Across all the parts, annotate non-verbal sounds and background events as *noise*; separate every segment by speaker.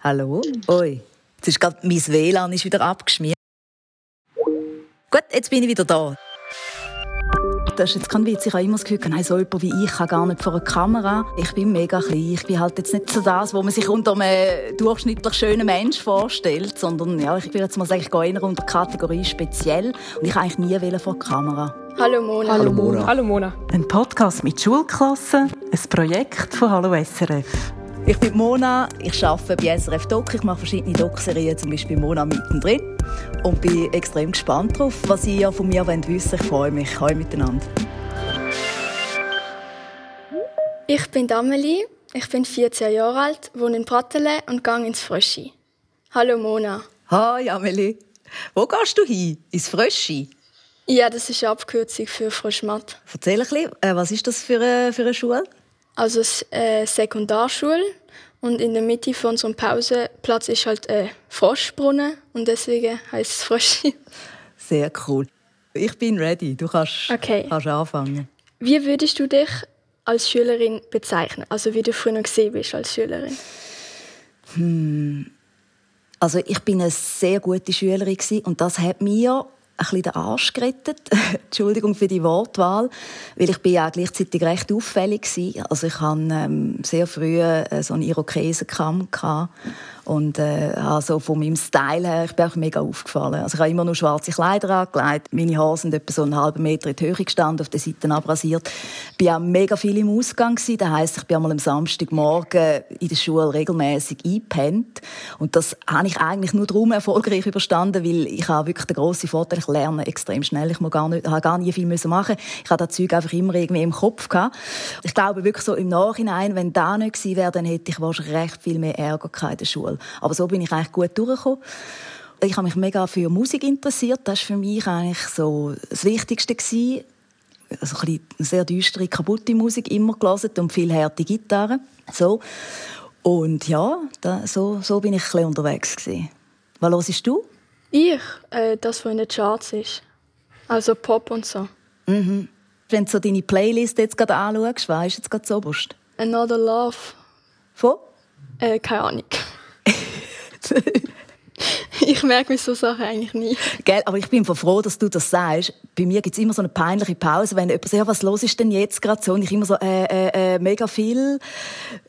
Speaker 1: Hallo? Oi. Jetzt ist gerade mein WLAN ist wieder abgeschmiert. Gut, jetzt bin ich wieder da. Das ist jetzt kein Witz. Ich habe immer das Gefühl, nein, so jemand wie ich kann gar nicht vor einer Kamera. Ich bin mega klein. Ich bin halt jetzt nicht so das, was man sich unter einem durchschnittlich schönen Mensch vorstellt, sondern ja, ich würde jetzt mal sagen, ich gehe eher unter die Kategorie speziell und ich eigentlich nie vor der Kamera.
Speaker 2: Hallo Mona.
Speaker 3: Hallo Mona.
Speaker 2: Hallo Mona.
Speaker 4: Ein Podcast mit Schulklassen, ein Projekt von Hallo SRF.
Speaker 1: Ich bin Mona, ich arbeite bei SRF Doc, ich mache verschiedene Doc-Serien, zum Beispiel Mona mittendrin und bin extrem gespannt darauf, was ihr von mir wissen wollt. Ich freue mich. Hallo miteinander.
Speaker 2: Ich bin Amelie, ich bin 14 Jahre alt, wohne in Pratteln und gehe ins Fröschi. Hallo Mona.
Speaker 1: Hi Amelie. Wo gehst du hin? Ins Fröschi?
Speaker 2: Ja, das ist eine Abkürzung für Frischmatt.
Speaker 1: Erzähl ein bisschen, äh, was ist das für eine, für eine Schule?
Speaker 2: Also eine äh, Sekundarschule und in der Mitte von unserem Pausenplatz ist halt ein Froschbrunnen und deswegen heißt es Fröschi. *laughs*
Speaker 1: Sehr cool. Ich bin ready. Du kannst, okay. kannst anfangen.
Speaker 2: Wie würdest du dich als Schülerin bezeichnen? Also wie du früher gesehen bist als Schülerin?
Speaker 1: Hm. Also ich bin eine sehr gute Schülerin und das hat mir ein bisschen den Arsch gerettet. *laughs* Entschuldigung für die Wortwahl, weil ich bin ja gleichzeitig recht auffällig war. Also ich hatte ähm, sehr früh äh, so einen Irokesenkamm und äh, also von meinem Style her, ich bin auch mega aufgefallen. Also ich habe immer nur schwarze Kleider angelegt, meine Haare sind etwa so einen halben Meter in die Höhe gestanden, auf den Seiten abrasiert. Ich war auch mega viel im Ausgang gewesen. Das heisst, ich bin einmal am Samstagmorgen in der Schule regelmäßig eingepennt. Und das habe ich eigentlich nur darum erfolgreich überstanden, weil ich habe wirklich den grossen Vorteil, lerne extrem schnell. Ich muss gar nicht, habe gar nie viel müssen machen. Ich habe das Zeug einfach immer irgendwie im Kopf gehabt. Ich glaube wirklich so im Nachhinein, wenn da nicht gewesen wäre, dann hätte ich wahrscheinlich recht viel mehr Ärger in der Schule. Aber so bin ich eigentlich gut durchgekommen. Ich habe mich mega für Musik interessiert. Das war für mich eigentlich so das Wichtigste. Gewesen. Also ein sehr düstere, kaputte Musik immer gelesen und viel harte Gitarre. So. Und ja, da, so, so bin ich ein bisschen unterwegs. Gewesen. Was hörst du?
Speaker 2: Ich? Äh, das, was in den Charts ist. Also Pop und so.
Speaker 1: Mhm. Wenn du so deine Playlist jetzt gerade anschaust, was ist jetzt gerade so oberst?
Speaker 2: Another Love.
Speaker 1: Von?
Speaker 2: Äh, keine Ahnung. *laughs* *laughs* ich merke mir so Sachen eigentlich nie.
Speaker 1: Gell, aber ich bin froh, dass du das sagst. Bei mir gibt es immer so eine peinliche Pause, wenn jemand sagt, ja, was los ist denn jetzt gerade so? Und ich immer so, äh, äh, äh, mega viel.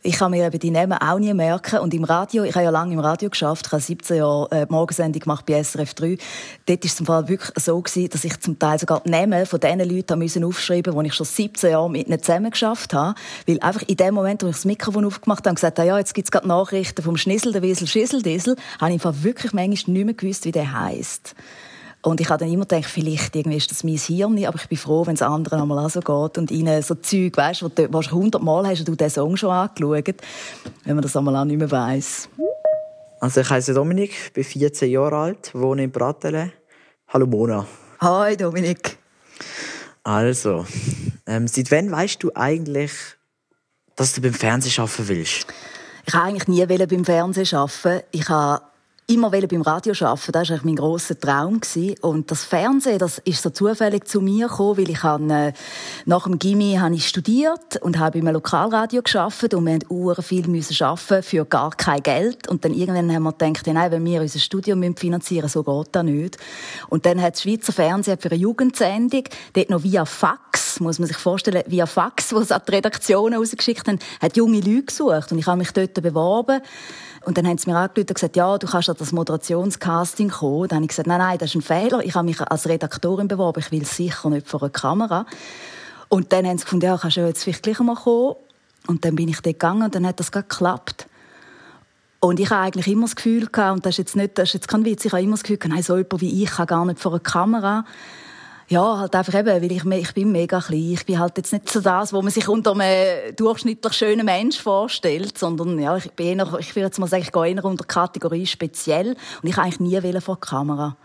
Speaker 1: Ich kann mir eben die Namen auch nie merken. Und im Radio, ich habe ja lange im Radio geschafft, ich habe 17 Jahre äh, Morgensendung gemacht bei SRF 3. Dort war es zum Fall wirklich so gewesen, dass ich zum Teil sogar die Namen von diesen Leuten müssen aufschreiben musste, die ich schon 17 Jahre mit ihnen zusammen geschafft habe. Weil einfach in dem Moment, wo ich das Mikrofon aufgemacht habe und gesagt habe, ja, jetzt es gerade Nachrichten vom Schnissel, der Wiesel, Schissel, Diesel, habe ich einfach wirklich manchmal nicht mehr gewusst, wie der heisst. Und ich habe dann immer gedacht, vielleicht irgendwie ist das mein Hirn, aber ich bin froh, wenn es anderen einmal auch so geht und ihnen so Zeug, weißt, wo du hundertmal hast du den Song schon angeschaut, wenn man das einmal auch nicht mehr weiss.
Speaker 3: Also ich heiße Dominik, bin 14 Jahre alt, wohne in Bratele. Hallo Mona.
Speaker 1: Hi Dominik.
Speaker 3: Also, ähm, seit wann weißt du eigentlich, dass du beim Fernsehen arbeiten willst?
Speaker 1: Ich wollte eigentlich nie beim Fernsehen arbeiten. Ich habe immer beim Radio arbeiten. Das war mein grosser Traum. Und das Fernsehen, das ist so zufällig zu mir gekommen, weil ich habe, äh, nach dem Gimmi habe ich studiert und habe im Lokalradio gearbeitet und wir mussten uhr viel arbeiten für gar kein Geld. Und dann irgendwann haben wir gedacht, ja, nein, wenn wir unser Studium finanzieren müssen, so geht das nicht. Und dann hat das Schweizer Fernsehen für eine Jugendsendung, dort noch via Fax, muss man sich vorstellen, via Fax, wo es an die Redaktionen rausgeschickt haben, hat junge Leute gesucht. Und ich habe mich dort beworben. Und dann haben sie mir angerufen und gesagt, ja, du kannst an das Moderationscasting kommen. Dann habe ich gesagt, nein, nein, das ist ein Fehler. Ich habe mich als Redaktorin beworben. Ich will sicher nicht vor einer Kamera. Und dann haben sie gefunden, ja, kannst du jetzt vielleicht gleich mal kommen. Und dann bin ich dort gegangen und dann hat das geklappt. Und ich habe eigentlich immer das Gefühl gehabt, und das ist jetzt nicht, das ist jetzt kein Witz, ich habe immer das Gefühl gehabt, nein, so jemand wie ich kann gar nicht vor einer Kamera. Ja, halt einfach eben, weil ich, ich bin mega klein. Ich bin halt jetzt nicht so das, wo man sich unter einem durchschnittlich schönen Mensch vorstellt, sondern ja, ich bin eher, ich würde jetzt mal sagen, ich gehe eher unter Kategorie speziell und ich eigentlich nie vor der Kamera.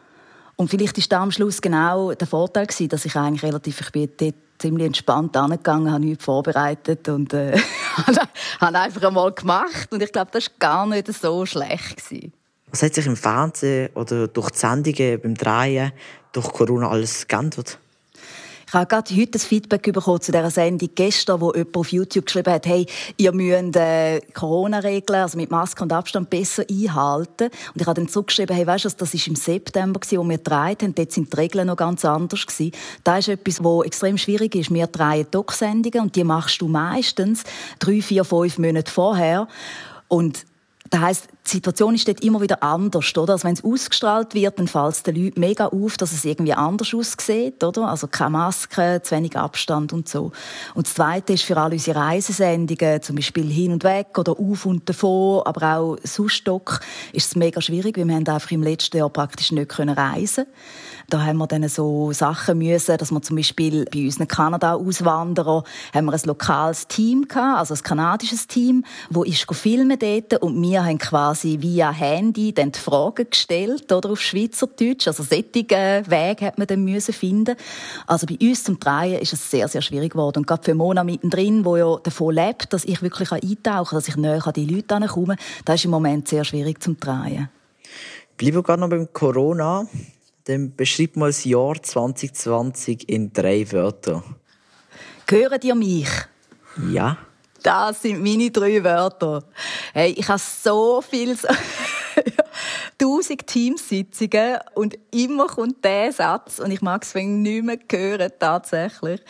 Speaker 1: Und vielleicht ist da am Schluss genau der Vorteil gewesen, dass ich eigentlich relativ, ich bin dort ziemlich entspannt angegangen, habe nichts vorbereitet und äh, *laughs* habe einfach einmal gemacht und ich glaube, das war gar nicht so schlecht gewesen.
Speaker 3: Was hat sich im Fernsehen oder durch die Sendungen beim Drehen durch Corona alles geändert?
Speaker 1: Ich habe gerade heute das Feedback bekommen zu dieser Sendung gestern, wo jemand auf YouTube geschrieben hat, hey, ihr müsst äh, Corona-Regeln, also mit Maske und Abstand besser einhalten. Und ich habe dann zurückgeschrieben, hey, weißt du, das war im September, gewesen, wo wir drei haben, dort sind die Regeln noch ganz anders gewesen. Das ist etwas, was extrem schwierig ist. Wir drei Doc-Sendungen und die machst du meistens drei, vier, fünf Monate vorher. Und das heisst, die Situation ist dort immer wieder anders, oder? Also wenn es ausgestrahlt wird, dann fällt es den Leuten mega auf, dass es irgendwie anders aussieht, oder? Also keine Maske, zu wenig Abstand und so. Und das Zweite ist für alle unsere Reisesendungen, zum Beispiel hin und weg oder auf und davon, aber auch sonst ist es mega schwierig, weil wir haben einfach im letzten Jahr praktisch nicht reisen können. Da haben wir dann so Sachen müssen, dass wir zum Beispiel bei unseren Kanada-Auswanderern haben wir ein lokales Team gehabt, also ein kanadisches Team, wo ist filmen dort und wir haben quasi via Handy dann die Fragen gestellt oder auf Schweizerdeutsch, also solche Wege hat man dann müssen finden. Also bei uns zum Drehen ist es sehr, sehr schwierig geworden und gerade für Mona mittendrin, wo ja davon lebt, dass ich wirklich eintauchen kann, dass ich näher an die Leute komme, das ist im Moment sehr schwierig zum Drehen.
Speaker 3: Bleiben wir gerade noch beim Corona. Dann beschreib mal das Jahr 2020 in drei Wörtern.
Speaker 1: Hören ihr mich?
Speaker 3: Ja.
Speaker 1: Das sind meine drei Wörter. Hey, ich habe so viel, *laughs* tausend Teamsitzungen und immer kommt der Satz und ich mag es nicht mehr hören, tatsächlich.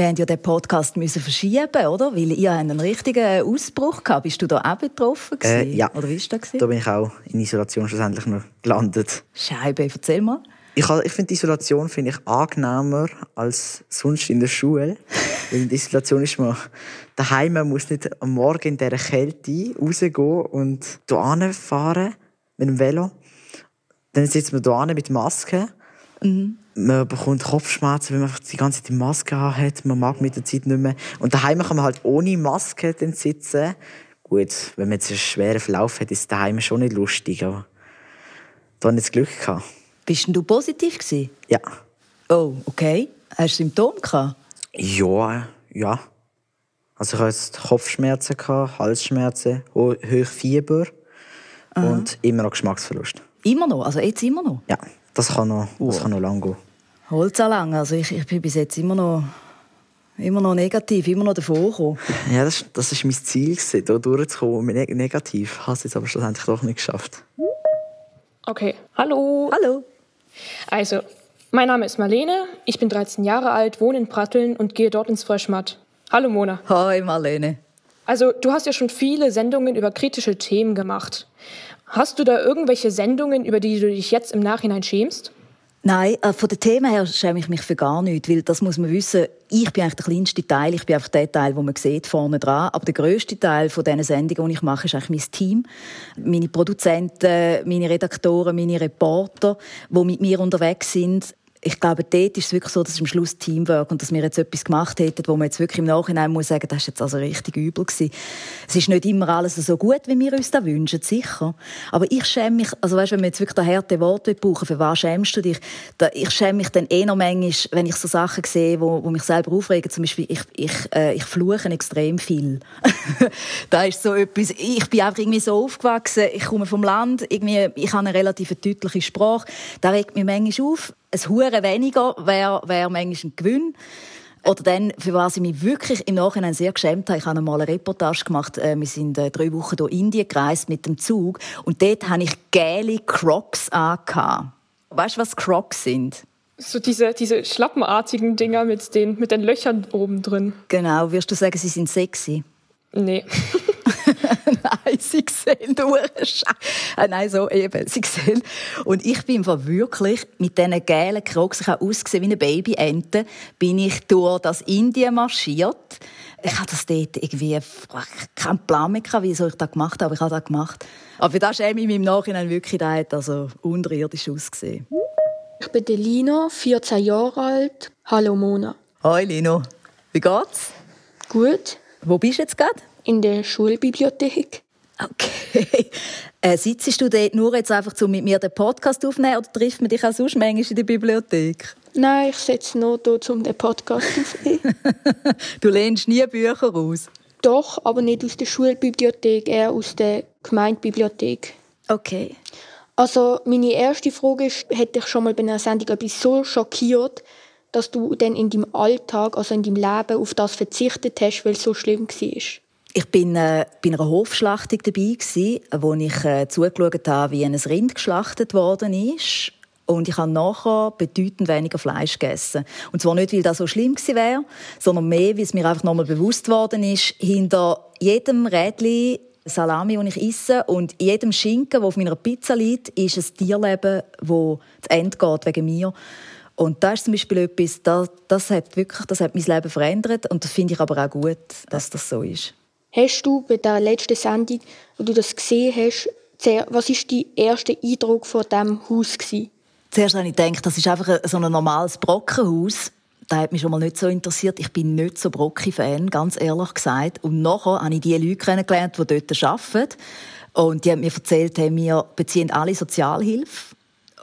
Speaker 1: Wir haben ja den Podcast müssen verschieben, oder? Weil ihr einen richtigen Ausbruch gehabt. Bist du da auch betroffen
Speaker 3: Äh, ja.
Speaker 1: Oder wie ist das
Speaker 3: Da bin ich auch in Isolation schlussendlich noch gelandet.
Speaker 1: Scheibe, erzähl mal.
Speaker 3: Ich, ich finde Isolation finde ich angenehmer als sonst in der Schule. *laughs* Weil in der Isolation ist man daheim, man muss nicht am Morgen in dieser Kälte rausgehen und hier fahren mit dem Velo. Dann sitzt man hier mit Maske. Mhm. Man bekommt Kopfschmerzen, wenn man die ganze Zeit die Maske hat. Man mag mit der Zeit nicht mehr. Und daheim kann man halt ohne Maske dann sitzen. Gut, wenn man jetzt einen schweren Verlauf hat, ist daheim schon nicht lustig. Aber da hatte ich jetzt Glück. Gehabt.
Speaker 1: Bist du positiv gewesen?
Speaker 3: Ja.
Speaker 1: Oh, okay. Hast du Symptome gehabt?
Speaker 3: Ja, ja. Also ich hatte Kopfschmerzen, Halsschmerzen, hoch Fieber Aha. und immer noch Geschmacksverlust.
Speaker 1: Immer noch? Also jetzt immer noch?
Speaker 3: Ja, das kann noch, das kann noch lang gehen.
Speaker 1: Holz lang. Also ich, ich bin bis jetzt immer noch, immer noch negativ, immer noch davor gekommen. *laughs*
Speaker 3: Ja, das, das war mein Ziel, hier durchzukommen mit negativ. Habe es jetzt aber schlussendlich doch nicht geschafft.
Speaker 5: Okay, hallo.
Speaker 1: Hallo.
Speaker 5: Also, mein Name ist Marlene, ich bin 13 Jahre alt, wohne in Pratteln und gehe dort ins Fröschmatt. Hallo Mona.
Speaker 1: Hi Marlene.
Speaker 5: Also, du hast ja schon viele Sendungen über kritische Themen gemacht. Hast du da irgendwelche Sendungen, über die du dich jetzt im Nachhinein schämst?
Speaker 1: Nein, äh, von den Themen her schäme ich mich für gar nichts, weil das muss man wissen, ich bin eigentlich der kleinste Teil, ich bin einfach der Teil, wo man sieht, vorne dran, aber der grösste Teil von diesen Sendungen, die ich mache, ist eigentlich mein Team. Meine Produzenten, meine Redaktoren, meine Reporter, die mit mir unterwegs sind, ich glaube, dort ist es wirklich so, dass es am Schluss Teamwork und dass wir jetzt etwas gemacht hätten, wo man jetzt wirklich im Nachhinein muss sagen, das ist jetzt also richtig übel gewesen. Es ist nicht immer alles so gut, wie wir uns das wünschen, sicher. Aber ich schäme mich, also weißt, wenn wir jetzt wirklich da harte Worte brauchen, für was schämst du dich? Da, ich schäme mich dann eh noch manchmal, wenn ich so Sachen sehe, wo, wo mich selber aufregen. Zum Beispiel, ich, ich, äh, ich fluche extrem viel. *laughs* da ist so etwas, ich bin einfach irgendwie so aufgewachsen, ich komme vom Land, irgendwie, ich habe eine relativ deutliche Sprache. Da regt mich manchmal auf ein Hure weniger wäre wär manchmal ein Gewinn. Oder dann, für was ich mich wirklich im Nachhinein sehr geschämt habe, ich habe einmal eine Reportage gemacht, äh, wir sind äh, drei Wochen durch Indien gereist mit dem Zug und dort habe ich gelbe Crocs angehabt. Weißt du, was Crocs sind?
Speaker 5: So diese, diese schlappenartigen Dinger mit den, mit den Löchern oben drin.
Speaker 1: Genau, wirst du sagen, sie sind sexy?
Speaker 5: Nee. *laughs*
Speaker 1: nein, sie sehen durch. Äh, nein, so eben, sie sehen. Und ich bin wirklich mit diesen gelben Crocs, ich habe ausgesehen wie eine Babyente, bin ich durch das Indien marschiert. Ich habe das dort irgendwie, keinen Plan mehr gehabt, wieso ich das gemacht habe, aber ich habe das gemacht. Aber das schäme ich mich im Nachhinein wirklich, da hat also unterirdisch ausgesehen.
Speaker 6: Ich bin Lina, 14 Jahre alt. Hallo Mona.
Speaker 1: Hi Lino. Wie geht's?
Speaker 6: Gut.
Speaker 1: Wo bist du jetzt gerade?
Speaker 6: In der Schulbibliothek.
Speaker 1: Okay. *laughs* Äh, sitzt du dort nur jetzt einfach, um mit mir den Podcast aufzunehmen oder trifft man dich auch sonst manchmal in der Bibliothek?
Speaker 6: Nein, ich sitze nur hier, um den Podcast aufzunehmen. *laughs*
Speaker 1: du lehnst nie Bücher aus?
Speaker 6: Doch, aber nicht aus der Schulbibliothek, eher aus der Gemeindebibliothek.
Speaker 1: Okay.
Speaker 6: Also meine erste Frage ist, hätte ich schon mal bei einer Sendung etwas so schockiert, dass du dann in deinem Alltag, also in deinem Leben, auf das verzichtet hast, weil es so schlimm war?
Speaker 1: Ich bin äh, bei einer Hofschlachtung dabei gewesen, wo ich äh, zugeschaut habe, wie ein Rind geschlachtet worden ist. Und ich habe nachher bedeutend weniger Fleisch gegessen. Und zwar nicht, weil das so schlimm gewesen wäre, sondern mehr, weil es mir einfach nochmal bewusst worden ist, hinter jedem Rädchen Salami, den ich esse, und jedem Schinken, der auf meiner Pizza liegt, ist ein Tierleben, das zu Ende geht wegen mir. Und das ist zum Beispiel etwas, das, das hat wirklich das hat mein Leben verändert. Und das finde ich aber auch gut, dass das so ist.
Speaker 6: Hast du bei der letzten Sendung, wo du das gesehen hast, was war dein erster Eindruck von diesem Haus?
Speaker 1: Zuerst habe ich gedacht, das ist einfach so ein normales Brockenhaus. Das hat mich schon mal nicht so interessiert. Ich bin nicht so Brocki-Fan, ganz ehrlich gesagt. Und nachher habe ich die Leute kennengelernt, die dort arbeiten. Und die haben mir erzählt, hey, wir beziehen alle Sozialhilfe.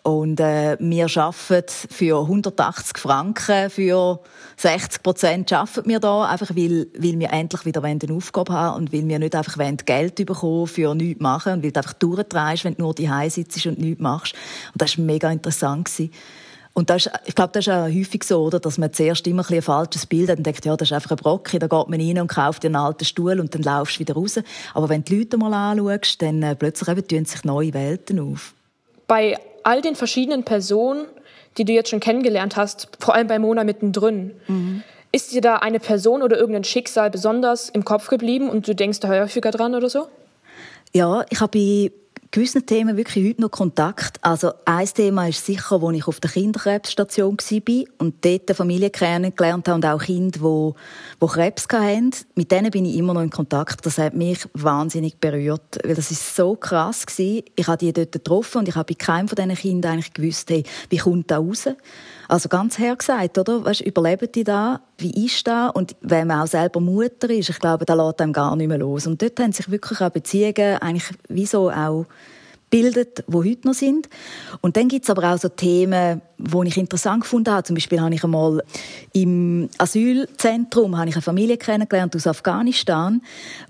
Speaker 1: Und äh, wir arbeiten für 180 Franken, für 60 Prozent arbeiten wir da, einfach weil, weil wir endlich wieder eine Aufgabe haben und weil wir nicht einfach Geld bekommen für nichts machen und weil du einfach durchdrehst, wenn du nur die sitzt und nichts machst. Und das war mega interessant. Gewesen. Und das ist, ich glaube, das ist auch häufig so, oder, dass man zuerst immer ein, ein falsches Bild hat und denkt, ja, das ist einfach ein Brocken, da geht man rein und kauft einen alten Stuhl und dann laufst du wieder raus. Aber wenn du die Leute mal anschaust, dann äh, plötzlich eben tun sich neue Welten auf.
Speaker 5: Bei all den verschiedenen Personen, die du jetzt schon kennengelernt hast, vor allem bei Mona mittendrin, mhm. ist dir da eine Person oder irgendein Schicksal besonders im Kopf geblieben und du denkst da häufiger dran oder so?
Speaker 1: Ja, ich habe gewissen Themen wirklich heute noch Kontakt. Also ein Thema ist sicher, wo ich auf der Kinderkrebsstation war und dort eine Familie kennengelernt habe und auch Kinder, die, die Krebs hatten. Mit denen bin ich immer noch in Kontakt. Das hat mich wahnsinnig berührt, weil das ist so krass gewesen. Ich habe die dort getroffen und ich habe bei keinem von diesen Kindern eigentlich gewusst, hey, wie kommt da raus? Also ganz hergesagt, oder? Weißt, überleben die da? Wie ist da? Und wenn man auch selber Mutter ist, ich glaube, da lässt einem gar nicht mehr los. Und dort haben sich wirklich auch Beziehungen eigentlich wieso auch bildet, wo heute noch sind. Und dann gibt's aber auch so Themen, die ich interessant gefunden habe. Zum Beispiel habe ich einmal im Asylzentrum habe ich eine Familie kennengelernt aus Afghanistan,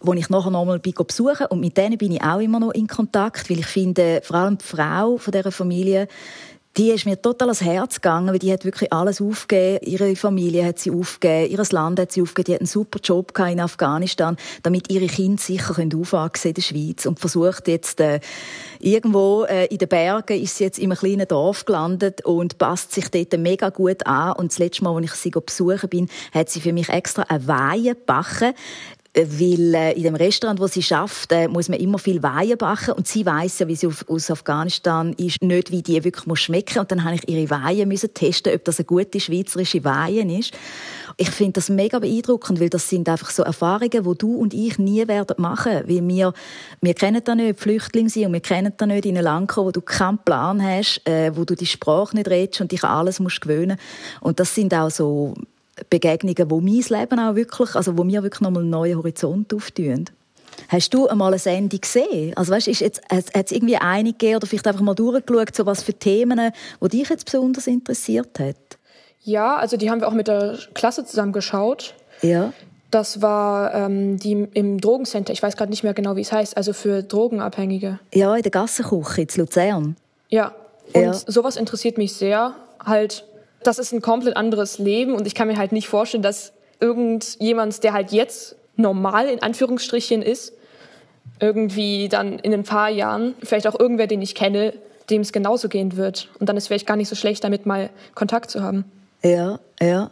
Speaker 1: wo ich nachher nochmal besuchen und mit denen bin ich auch immer noch in Kontakt, weil ich finde, vor allem die Frau von dieser Familie, die ist mir total ans Herz gegangen, weil die hat wirklich alles aufgegeben. Ihre Familie hat sie aufgegeben, ihr Land hat sie aufgegeben. Die hat einen super Job in Afghanistan, damit ihre Kinder sicher aufwachsen in der Schweiz und versucht jetzt äh, irgendwo äh, in den Bergen ist sie jetzt in einem kleinen Dorf gelandet und passt sich dort mega gut an. Und das letzte Mal, als ich sie besuchen bin, hat sie für mich extra eine Weihe gebacken weil äh, in dem Restaurant, wo sie schafft, äh, muss man immer viel Weihe backen. Und sie weiß ja, wie sie auf, aus Afghanistan ist, nicht wie die wirklich muss schmecken. Und dann habe ich ihre Weihe müssen testen, ob das eine gute schweizerische Weihe ist. Ich finde das mega beeindruckend, weil das sind einfach so Erfahrungen, wo du und ich nie werden machen, weil wir wir kennen da nicht Flüchtlinge sind und wir kennen da nicht in ein Land kommen, wo du keinen Plan hast, äh, wo du die Sprache nicht redest und dich an alles musst gewöhnen. Und das sind auch so Begegnungen, wo mein Leben auch wirklich, also wo mir wirklich nochmal einen neuen Horizont auftun. Hast du einmal eine Sendung gesehen? Also weißt, ist jetzt, hat es irgendwie eine gegeben oder vielleicht einfach mal durchgeschaut, so was für Themen, die dich jetzt besonders interessiert hat?
Speaker 5: Ja, also die haben wir auch mit der Klasse zusammen geschaut.
Speaker 1: Ja.
Speaker 5: Das war ähm, die im Drogencenter, ich weiß gerade nicht mehr genau, wie es heißt, also für Drogenabhängige.
Speaker 1: Ja, in der Gassenküche in Luzern.
Speaker 5: Ja, und
Speaker 1: Ja.
Speaker 5: sowas interessiert mich sehr. Halt, das ist ein komplett anderes Leben und ich kann mir halt nicht vorstellen, dass irgendjemand, der halt jetzt normal in Anführungsstrichen ist, irgendwie dann in ein paar Jahren, vielleicht auch irgendwer, den ich kenne, dem es genauso gehen wird. Und dann ist vielleicht gar nicht so schlecht, damit mal Kontakt zu haben.
Speaker 1: Ja, ja.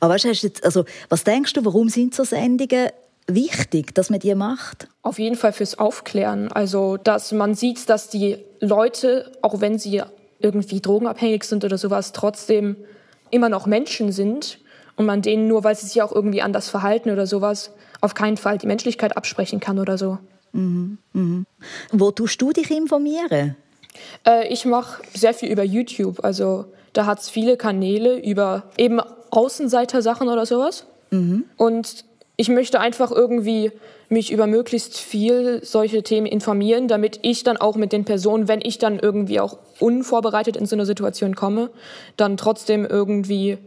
Speaker 1: Aber weißt, du, hast jetzt, also, was denkst du, warum sind so Sendungen wichtig, dass man die macht?
Speaker 5: Auf jeden Fall fürs Aufklären. Also, dass man sieht, dass die Leute, auch wenn sie irgendwie drogenabhängig sind oder sowas, trotzdem immer noch Menschen sind und man denen nur, weil sie sich auch irgendwie anders verhalten oder sowas, auf keinen Fall die Menschlichkeit absprechen kann oder so.
Speaker 1: Wo tust du dich informieren?
Speaker 5: Äh, ich mache sehr viel über YouTube. Also da hat es viele Kanäle über eben Außenseiter-Sachen oder sowas. Und ich möchte einfach irgendwie mich über möglichst viel solche Themen informieren, damit ich dann auch mit den Personen, wenn ich dann irgendwie auch unvorbereitet in so eine Situation komme, dann trotzdem irgendwie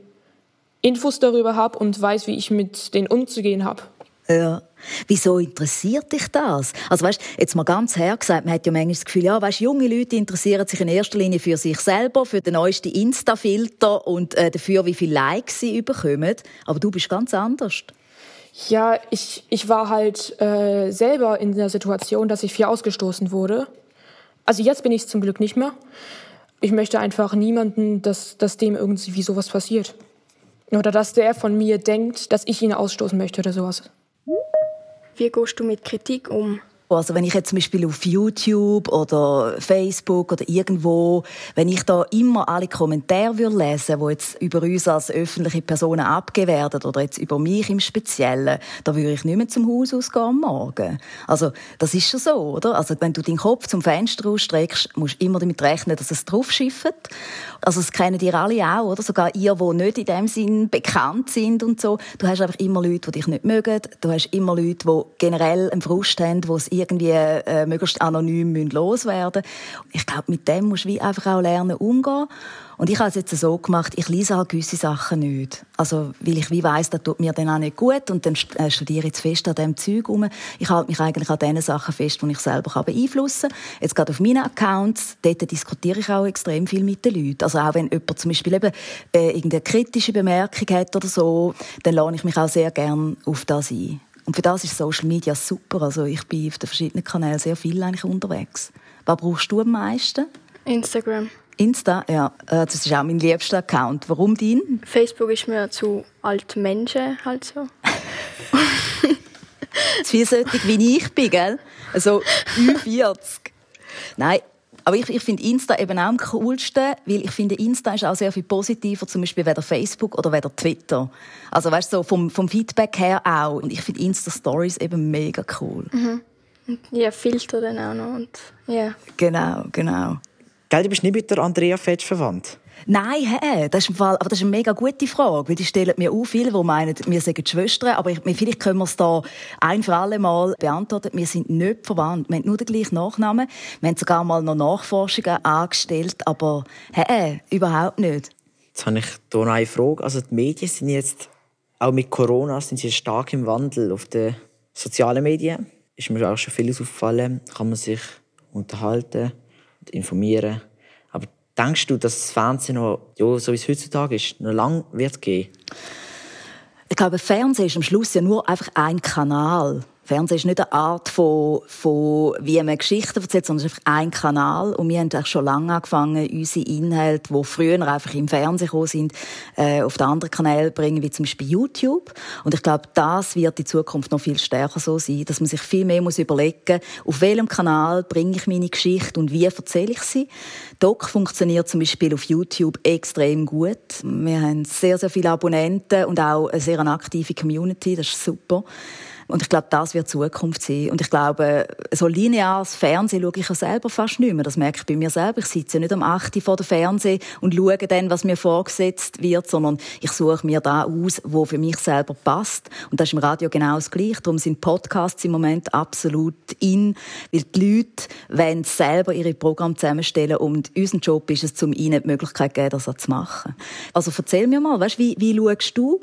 Speaker 5: Infos darüber habe und weiß, wie ich mit denen umzugehen habe.
Speaker 1: Ja. Wieso interessiert dich das? Also weißt, jetzt mal ganz hergesagt, man hat ja manchmal das Gefühl, ja, weißt, junge Leute interessieren sich in erster Linie für sich selber, für den neuesten Insta-Filter und äh, dafür, wie viele Likes sie bekommen. Aber du bist ganz anders.
Speaker 5: Ja, ich, ich war halt äh, selber in der Situation, dass ich viel ausgestoßen wurde. Also jetzt bin ich es zum Glück nicht mehr. Ich möchte einfach niemanden, dass, dass dem irgendwie sowas passiert. Oder dass der von mir denkt, dass ich ihn ausstoßen möchte oder sowas.
Speaker 2: Wie gehst du mit Kritik um?
Speaker 1: Also wenn ich jetzt zum Beispiel auf YouTube oder Facebook oder irgendwo, wenn ich da immer alle Kommentare würde lesen, die jetzt über uns als öffentliche Personen abgegeben werden oder jetzt über mich im Speziellen, da würde ich nicht mehr zum Haus ausgehen am Morgen. Also das ist schon so, oder? Also wenn du deinen Kopf zum Fenster ausstreckst, musst du immer damit rechnen, dass es drauf schifft. Also das kennen ihr alle auch, oder? Sogar ihr, die nicht in dem Sinn bekannt sind und so. Du hast einfach immer Leute, die dich nicht mögen. Du hast immer Leute, die generell einen Frust haben, die es irgendwie äh, möglichst anonym loswerden müssen. Ich glaube, mit dem musst du einfach auch lernen umgehen. Und ich habe es jetzt so gemacht, ich lese halt gewisse Sachen nicht. Also, weil ich wie weiss, das tut mir dann auch nicht gut und dann äh, studiere ich zu fest an diesem Zeug rum. Ich halte mich eigentlich an den Sachen fest, die ich selber beeinflussen kann. Jetzt gerade auf meinen Accounts, dort diskutiere ich auch extrem viel mit den Leuten. Also auch wenn jemand zum Beispiel eben äh, irgendeine kritische Bemerkung hat oder so, dann lade ich mich auch sehr gerne auf das ein. Und für das ist Social Media super. Also ich bin auf den verschiedenen Kanälen sehr viel eigentlich unterwegs. Was brauchst du am meisten?
Speaker 2: Instagram.
Speaker 1: Insta, ja. Äh, das ist auch mein liebster Account. Warum dein?
Speaker 2: Facebook ist mir zu alten Menschen halt so. *laughs*
Speaker 1: zu vielseitig wie ich bin, gell? Also *laughs* 40. Nein, aber ich, ich finde Insta eben auch am coolsten, weil ich finde, Insta ist auch sehr viel positiver, zum Beispiel weder Facebook oder weder Twitter. Also weißt du, so vom, vom Feedback her auch. Und ich finde Insta-Stories eben mega cool.
Speaker 2: Mhm. Ja, Filter dann auch noch. Und, ja.
Speaker 1: Genau, genau.
Speaker 3: Gell, du bist nicht mit der Andrea Fetsch verwandt?
Speaker 1: Nein, hä, das ist im Fall, aber das ist eine mega gute Frage, weil die stellen mir auch viele, die meinen, wir sind Schwestern, aber ich, vielleicht können wir es da ein für alle Mal beantworten. Wir sind nicht verwandt. Wir haben nur den gleichen Nachnamen. Wir haben sogar mal noch Nachforschungen angestellt, aber hä, überhaupt nicht.
Speaker 3: Jetzt habe ich hier noch eine Frage. Also die Medien sind jetzt, auch mit Corona, sind sie stark im Wandel auf den sozialen Medien. Ist mir auch schon vieles aufgefallen. Kann man sich unterhalten und informieren Denkst du, dass das Fernsehen noch, ja, so wie es heutzutage ist, noch lange wird gehen?
Speaker 1: Ich glaube, Fernsehen ist am Schluss ja nur einfach ein Kanal. Fernsehen ist nicht eine Art von, von wie man Geschichten erzählt, sondern es ist einfach ein Kanal. Und wir haben schon lange angefangen, unsere Inhalte, die früher einfach im Fernsehen gekommen sind, äh, auf den anderen Kanälen bringen, wie zum Beispiel YouTube. Und ich glaube, das wird in Zukunft noch viel stärker so sein, dass man sich viel mehr muss überlegen auf welchem Kanal bringe ich meine Geschichte und wie erzähle ich sie. Doc funktioniert zum Beispiel auf YouTube extrem gut. Wir haben sehr, sehr viele Abonnenten und auch eine sehr aktive Community. Das ist super. Und ich glaube, das wird Zukunft sein. Und ich glaube, so lineares Fernsehen schaue ich ja selber fast nicht mehr. Das merke ich bei mir selber. Ich sitze nicht am 8. vor dem Fernsehen und schaue dann, was mir vorgesetzt wird, sondern ich suche mir da aus, wo für mich selber passt. Und das ist im Radio genau das Gleiche. Darum sind Podcasts im Moment absolut in, weil die Leute wollen selber ihre Programme zusammenstellen und unser Job ist es, um ihnen die Möglichkeit zu geben, das zu machen. Also erzähl mir mal, weißt, wie, wie schaust du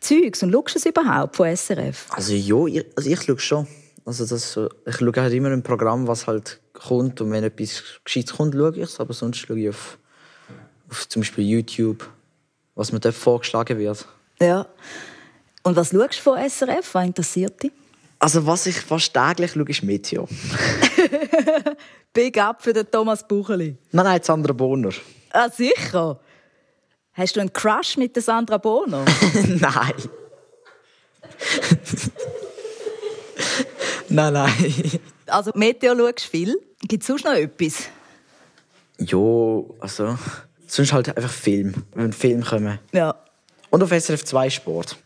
Speaker 1: Zeugs und schaust du es überhaupt von SRF?
Speaker 3: Also ja, ich, also ich schaue schon. Also das, ich schaue halt immer ein Programm, was halt kommt und wenn etwas Gescheites kommt, schaue ich es. Aber sonst schaue ich auf, auf zum Beispiel YouTube, was mir dort vorgeschlagen wird.
Speaker 1: Ja. Und was schaust du von SRF? Was interessiert dich?
Speaker 3: Also was ich fast täglich schaue, ist Meteo. *laughs*
Speaker 1: Big up für den Thomas Bucheli.
Speaker 3: Nein, nein, Sandra Bonner.
Speaker 1: Ah, sicher? Hast du einen Crush mit der Sandra Bono? *laughs*
Speaker 3: nein. *laughs* nein, nein.
Speaker 1: Also Meteo schaust viel. Gibt es sonst noch etwas?
Speaker 3: Ja, also... Sonst halt einfach Film, wenn Film kommen.
Speaker 1: Ja.
Speaker 3: Und auf SRF 2 Sport.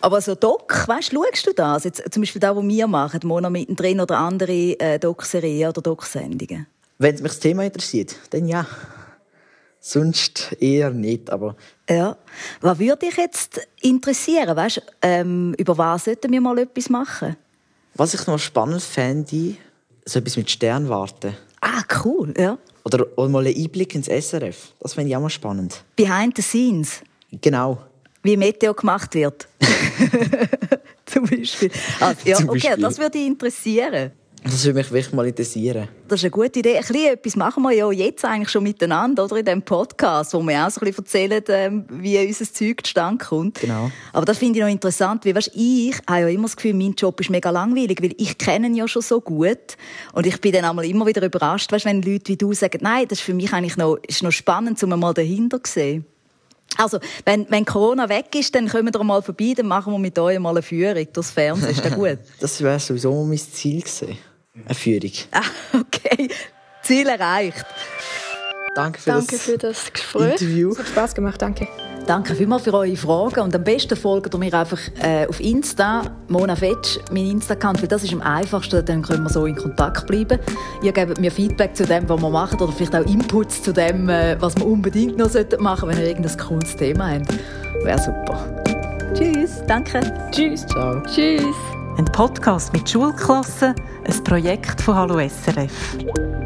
Speaker 1: Aber so Doc, weißt, schaust du das? Jetzt, zum Beispiel da, wo wir machen, Mona mittendrin oder andere äh, Doc-Serien oder Doc-Sendungen?
Speaker 3: Wenn mich das Thema interessiert, dann ja. Sonst eher nicht, aber...
Speaker 1: Ja. Was würde dich jetzt interessieren? Weißt, ähm, über was sollten wir mal etwas machen?
Speaker 3: Was ich noch spannend fände, so etwas mit Sternwarten.
Speaker 1: Ah, cool, ja.
Speaker 3: Oder, oder mal einen Einblick ins SRF. Das fände ich auch mal spannend.
Speaker 1: Behind the scenes.
Speaker 3: Genau.
Speaker 1: Wie Meteo gemacht wird. *laughs* Zum Beispiel. *laughs* Also, ja, okay, das würde dich interessieren.
Speaker 3: Das würde mich wirklich mal interessieren.
Speaker 1: Das ist eine gute Idee. Ein bisschen etwas machen wir ja jetzt eigentlich schon miteinander, oder? In diesem Podcast, wo wir auch so ein bisschen erzählen, ähm, wie unser Zeug zustande kommt.
Speaker 3: Genau.
Speaker 1: Aber das finde ich noch interessant, weil, weißt, ich habe ja immer das Gefühl, mein Job ist mega langweilig, weil ich kenne ihn ja schon so gut. Und ich bin dann einmal immer wieder überrascht, weißt, wenn Leute wie du sagen, nein, das ist für mich eigentlich noch, ist noch spannend, um mal dahinter zu sehen. Also, wenn, wenn Corona weg ist, dann kommen wir mal vorbei, dann machen wir mit euch mal eine Führung durchs Fernsehen. Ist das gut? *laughs*
Speaker 3: Das wäre sowieso mein Ziel gewesen. Eine Führung.
Speaker 1: ah, okay. Ziel erreicht.
Speaker 3: Danke für
Speaker 2: Danke
Speaker 3: das
Speaker 2: für das Gespräch.
Speaker 3: Interview.
Speaker 5: Es hat Spaß gemacht, danke.
Speaker 1: Danke vielmals für eure Fragen und am besten folgt ihr mir einfach äh, auf Insta, Mona Fetsch, mein Insta-Account, weil das ist am einfachsten, dann können wir so in Kontakt bleiben. Ihr gebt mir Feedback zu dem, was wir machen oder vielleicht auch Inputs zu dem, äh, was wir unbedingt noch machen sollten, wenn ihr irgendein cooles Thema habt. Wäre super. Tschüss, danke.
Speaker 5: Tschüss.
Speaker 3: Ciao.
Speaker 2: Tschüss.
Speaker 4: Ein Podcast mit Schulklassen, ein Projekt von Hallo SRF.